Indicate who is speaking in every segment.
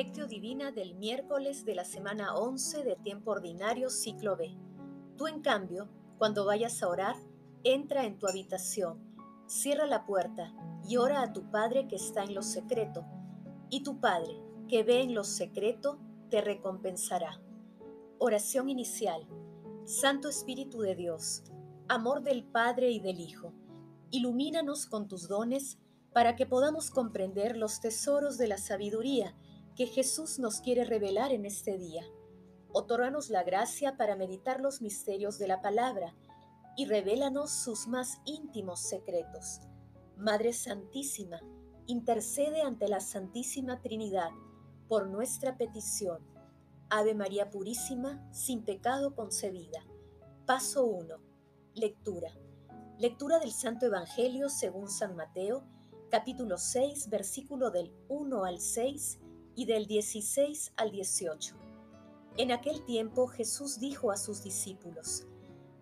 Speaker 1: Lectio Divina del miércoles de la semana 11 de tiempo ordinario ciclo B. Tú en cambio, cuando vayas a orar, entra en tu habitación, cierra la puerta y ora a tu Padre que está en lo secreto, y tu Padre que ve en lo secreto te recompensará. Oración inicial. Santo Espíritu de Dios, amor del Padre y del Hijo, ilumínanos con tus dones para que podamos comprender los tesoros de la sabiduría que Jesús nos quiere revelar en este día. Otórganos la gracia para meditar los misterios de la palabra y revélanos sus más íntimos secretos. Madre Santísima, intercede ante la Santísima Trinidad por nuestra petición. Ave María Purísima, sin pecado concebida. Paso 1. Lectura. Lectura del Santo Evangelio según San Mateo, capítulo 6, versículo del 1 al 6 y del 16 al 18. En aquel tiempo Jesús dijo a sus discípulos,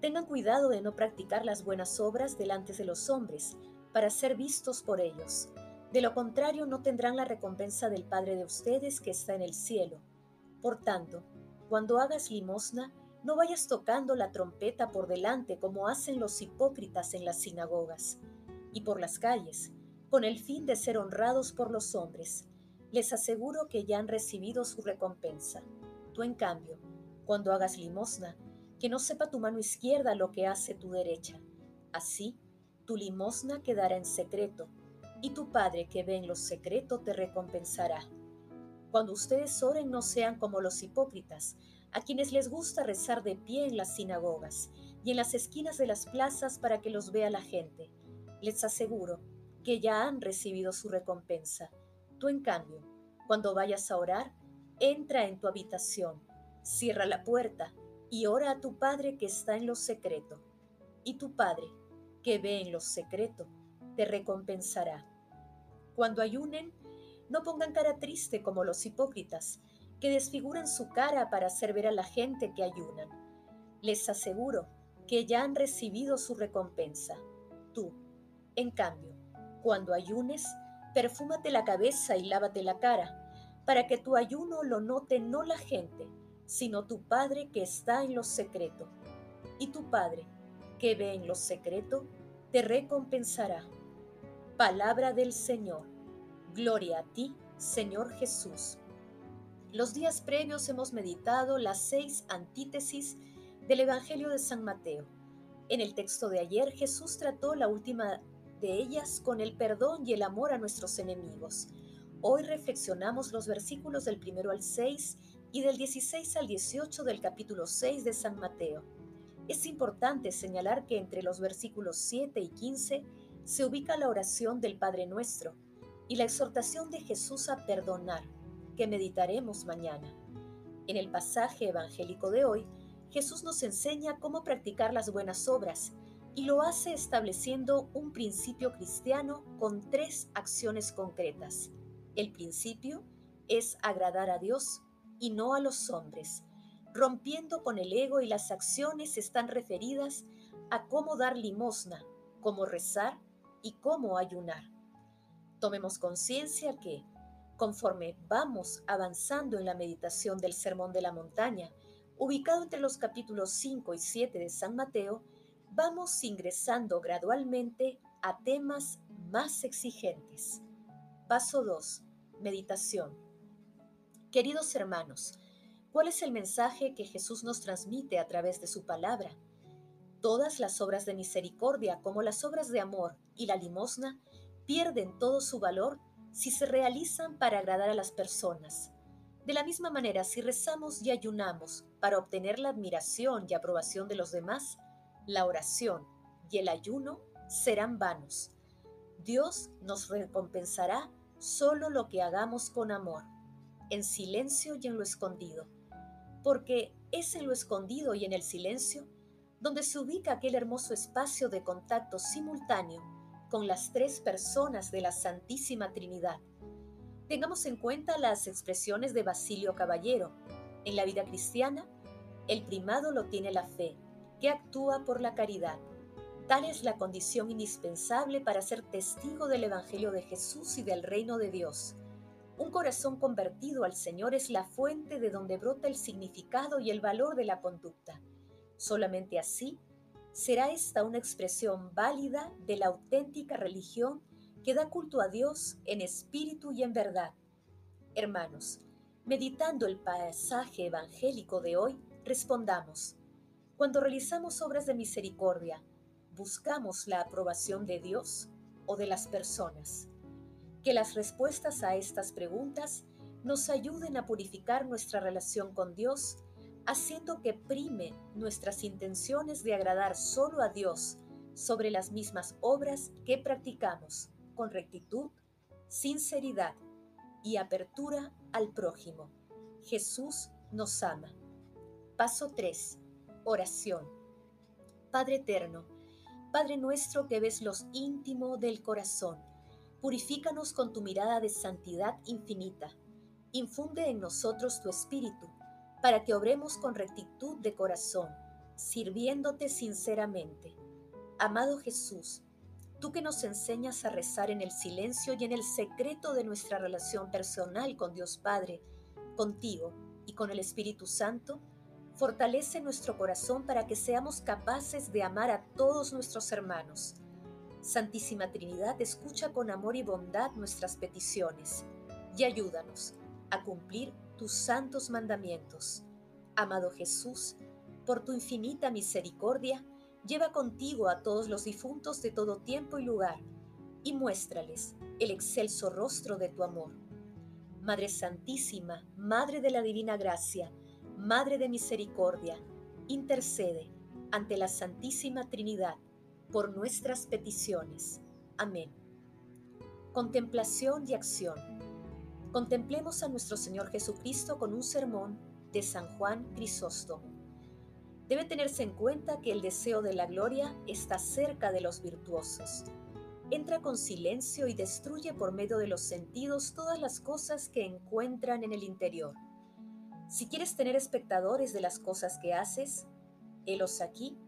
Speaker 1: Tengan cuidado de no practicar las buenas obras delante de los hombres, para ser vistos por ellos. De lo contrario no tendrán la recompensa del Padre de ustedes que está en el cielo. Por tanto, cuando hagas limosna, no vayas tocando la trompeta por delante como hacen los hipócritas en las sinagogas y por las calles, con el fin de ser honrados por los hombres les aseguro que ya han recibido su recompensa. Tú, en cambio, cuando hagas limosna, que no sepa tu mano izquierda lo que hace tu derecha. Así, tu limosna quedará en secreto, y tu Padre que ve en lo secreto te recompensará. Cuando ustedes oren no sean como los hipócritas, a quienes les gusta rezar de pie en las sinagogas y en las esquinas de las plazas para que los vea la gente. Les aseguro que ya han recibido su recompensa. Tú, en cambio, cuando vayas a orar, entra en tu habitación, cierra la puerta y ora a tu Padre que está en lo secreto. Y tu Padre, que ve en lo secreto, te recompensará. Cuando ayunen, no pongan cara triste como los hipócritas, que desfiguran su cara para hacer ver a la gente que ayunan. Les aseguro que ya han recibido su recompensa. Tú, en cambio, cuando ayunes, perfúmate la cabeza y lávate la cara, para que tu ayuno lo note no la gente, sino tu Padre que está en lo secreto. Y tu Padre, que ve en lo secreto, te recompensará. Palabra del Señor. Gloria a ti, Señor Jesús. Los días previos hemos meditado las seis antítesis del Evangelio de San Mateo. En el texto de ayer Jesús trató la última de ellas con el perdón y el amor a nuestros enemigos. Hoy reflexionamos los versículos del primero al 6 y del 16 al 18 del capítulo 6 de San Mateo. Es importante señalar que entre los versículos 7 y 15 se ubica la oración del Padre Nuestro y la exhortación de Jesús a perdonar, que meditaremos mañana. En el pasaje evangélico de hoy, Jesús nos enseña cómo practicar las buenas obras y lo hace estableciendo un principio cristiano con tres acciones concretas. El principio es agradar a Dios y no a los hombres, rompiendo con el ego y las acciones están referidas a cómo dar limosna, cómo rezar y cómo ayunar. Tomemos conciencia que, conforme vamos avanzando en la meditación del Sermón de la Montaña, ubicado entre los capítulos 5 y 7 de San Mateo, vamos ingresando gradualmente a temas más exigentes. Paso 2. Meditación. Queridos hermanos, ¿cuál es el mensaje que Jesús nos transmite a través de su palabra? Todas las obras de misericordia, como las obras de amor y la limosna, pierden todo su valor si se realizan para agradar a las personas. De la misma manera, si rezamos y ayunamos para obtener la admiración y aprobación de los demás, la oración y el ayuno serán vanos. Dios nos recompensará solo lo que hagamos con amor, en silencio y en lo escondido, porque es en lo escondido y en el silencio donde se ubica aquel hermoso espacio de contacto simultáneo con las tres personas de la Santísima Trinidad. Tengamos en cuenta las expresiones de Basilio Caballero. En la vida cristiana, el primado lo tiene la fe, que actúa por la caridad. Tal es la condición indispensable para ser testigo del Evangelio de Jesús y del reino de Dios. Un corazón convertido al Señor es la fuente de donde brota el significado y el valor de la conducta. Solamente así será esta una expresión válida de la auténtica religión que da culto a Dios en espíritu y en verdad. Hermanos, meditando el pasaje evangélico de hoy, respondamos, cuando realizamos obras de misericordia, ¿buscamos la aprobación de Dios o de las personas? Que las respuestas a estas preguntas nos ayuden a purificar nuestra relación con Dios, haciendo que prime nuestras intenciones de agradar solo a Dios sobre las mismas obras que practicamos con rectitud, sinceridad y apertura al prójimo. Jesús nos ama. Paso 3. Oración. Padre eterno, Padre nuestro que ves los íntimo del corazón, Purifícanos con tu mirada de santidad infinita. Infunde en nosotros tu espíritu, para que obremos con rectitud de corazón, sirviéndote sinceramente. Amado Jesús, tú que nos enseñas a rezar en el silencio y en el secreto de nuestra relación personal con Dios Padre, contigo y con el Espíritu Santo, fortalece nuestro corazón para que seamos capaces de amar a todos nuestros hermanos Santísima Trinidad, escucha con amor y bondad nuestras peticiones y ayúdanos a cumplir tus santos mandamientos. Amado Jesús, por tu infinita misericordia, lleva contigo a todos los difuntos de todo tiempo y lugar y muéstrales el excelso rostro de tu amor. Madre Santísima, Madre de la Divina Gracia, Madre de Misericordia, intercede ante la Santísima Trinidad por nuestras peticiones. Amén. Contemplación y acción. Contemplemos a nuestro Señor Jesucristo con un sermón de San Juan Crisóstomo. Debe tenerse en cuenta que el deseo de la gloria está cerca de los virtuosos. Entra con silencio y destruye por medio de los sentidos todas las cosas que encuentran en el interior. Si quieres tener espectadores de las cosas que haces, helos aquí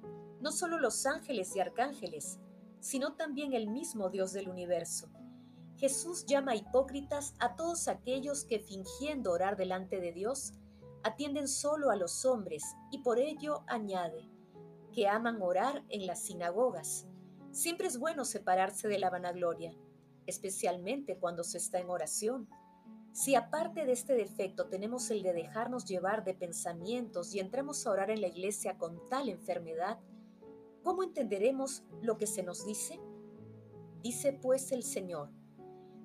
Speaker 1: no solo los ángeles y arcángeles, sino también el mismo Dios del universo. Jesús llama hipócritas a todos aquellos que fingiendo orar delante de Dios, atienden solo a los hombres y por ello añade, que aman orar en las sinagogas. Siempre es bueno separarse de la vanagloria, especialmente cuando se está en oración. Si aparte de este defecto tenemos el de dejarnos llevar de pensamientos y entramos a orar en la iglesia con tal enfermedad, ¿Cómo entenderemos lo que se nos dice? Dice pues el Señor,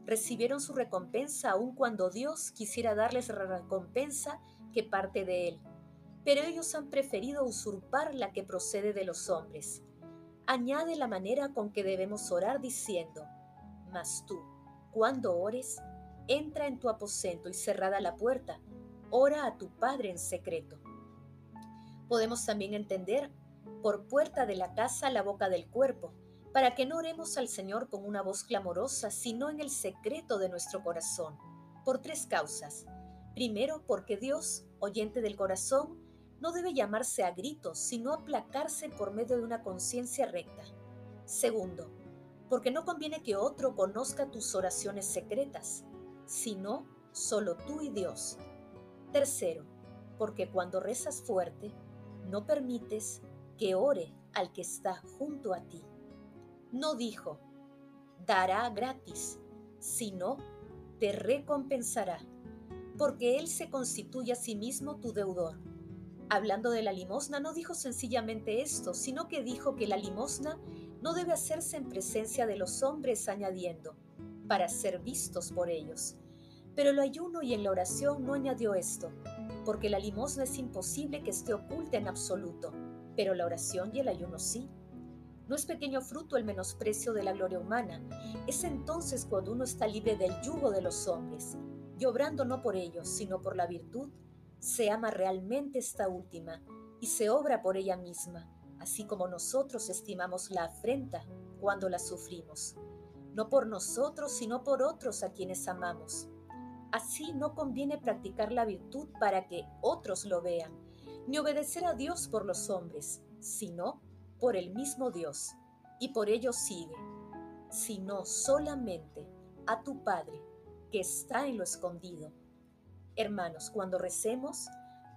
Speaker 1: recibieron su recompensa aun cuando Dios quisiera darles la recompensa que parte de Él, pero ellos han preferido usurpar la que procede de los hombres. Añade la manera con que debemos orar diciendo, mas tú, cuando ores, entra en tu aposento y cerrada la puerta, ora a tu Padre en secreto. Podemos también entender por puerta de la casa la boca del cuerpo, para que no oremos al Señor con una voz clamorosa, sino en el secreto de nuestro corazón, por tres causas. Primero, porque Dios, oyente del corazón, no debe llamarse a gritos, sino aplacarse por medio de una conciencia recta. Segundo, porque no conviene que otro conozca tus oraciones secretas, sino solo tú y Dios. Tercero, porque cuando rezas fuerte, no permites que ore al que está junto a ti. No dijo, dará gratis, sino te recompensará, porque Él se constituye a sí mismo tu deudor. Hablando de la limosna, no dijo sencillamente esto, sino que dijo que la limosna no debe hacerse en presencia de los hombres, añadiendo, para ser vistos por ellos. Pero el ayuno y en la oración no añadió esto, porque la limosna es imposible que esté oculta en absoluto pero la oración y el ayuno sí. No es pequeño fruto el menosprecio de la gloria humana, es entonces cuando uno está libre del yugo de los hombres, y obrando no por ellos, sino por la virtud, se ama realmente esta última y se obra por ella misma, así como nosotros estimamos la afrenta cuando la sufrimos, no por nosotros, sino por otros a quienes amamos. Así no conviene practicar la virtud para que otros lo vean, ni obedecer a Dios por los hombres, sino por el mismo Dios, y por ello sigue, sino solamente a tu Padre, que está en lo escondido. Hermanos, cuando recemos,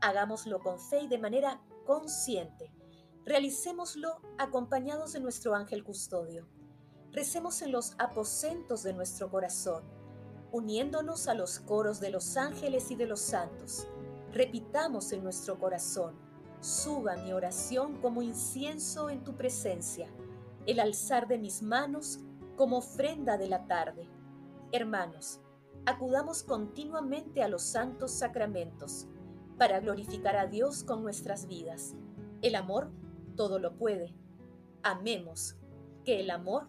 Speaker 1: hagámoslo con fe y de manera consciente. Realicémoslo acompañados de nuestro ángel custodio. Recemos en los aposentos de nuestro corazón, uniéndonos a los coros de los ángeles y de los santos. Repitamos en nuestro corazón, suba mi oración como incienso en tu presencia, el alzar de mis manos como ofrenda de la tarde. Hermanos, acudamos continuamente a los santos sacramentos para glorificar a Dios con nuestras vidas. El amor todo lo puede. Amemos, que el amor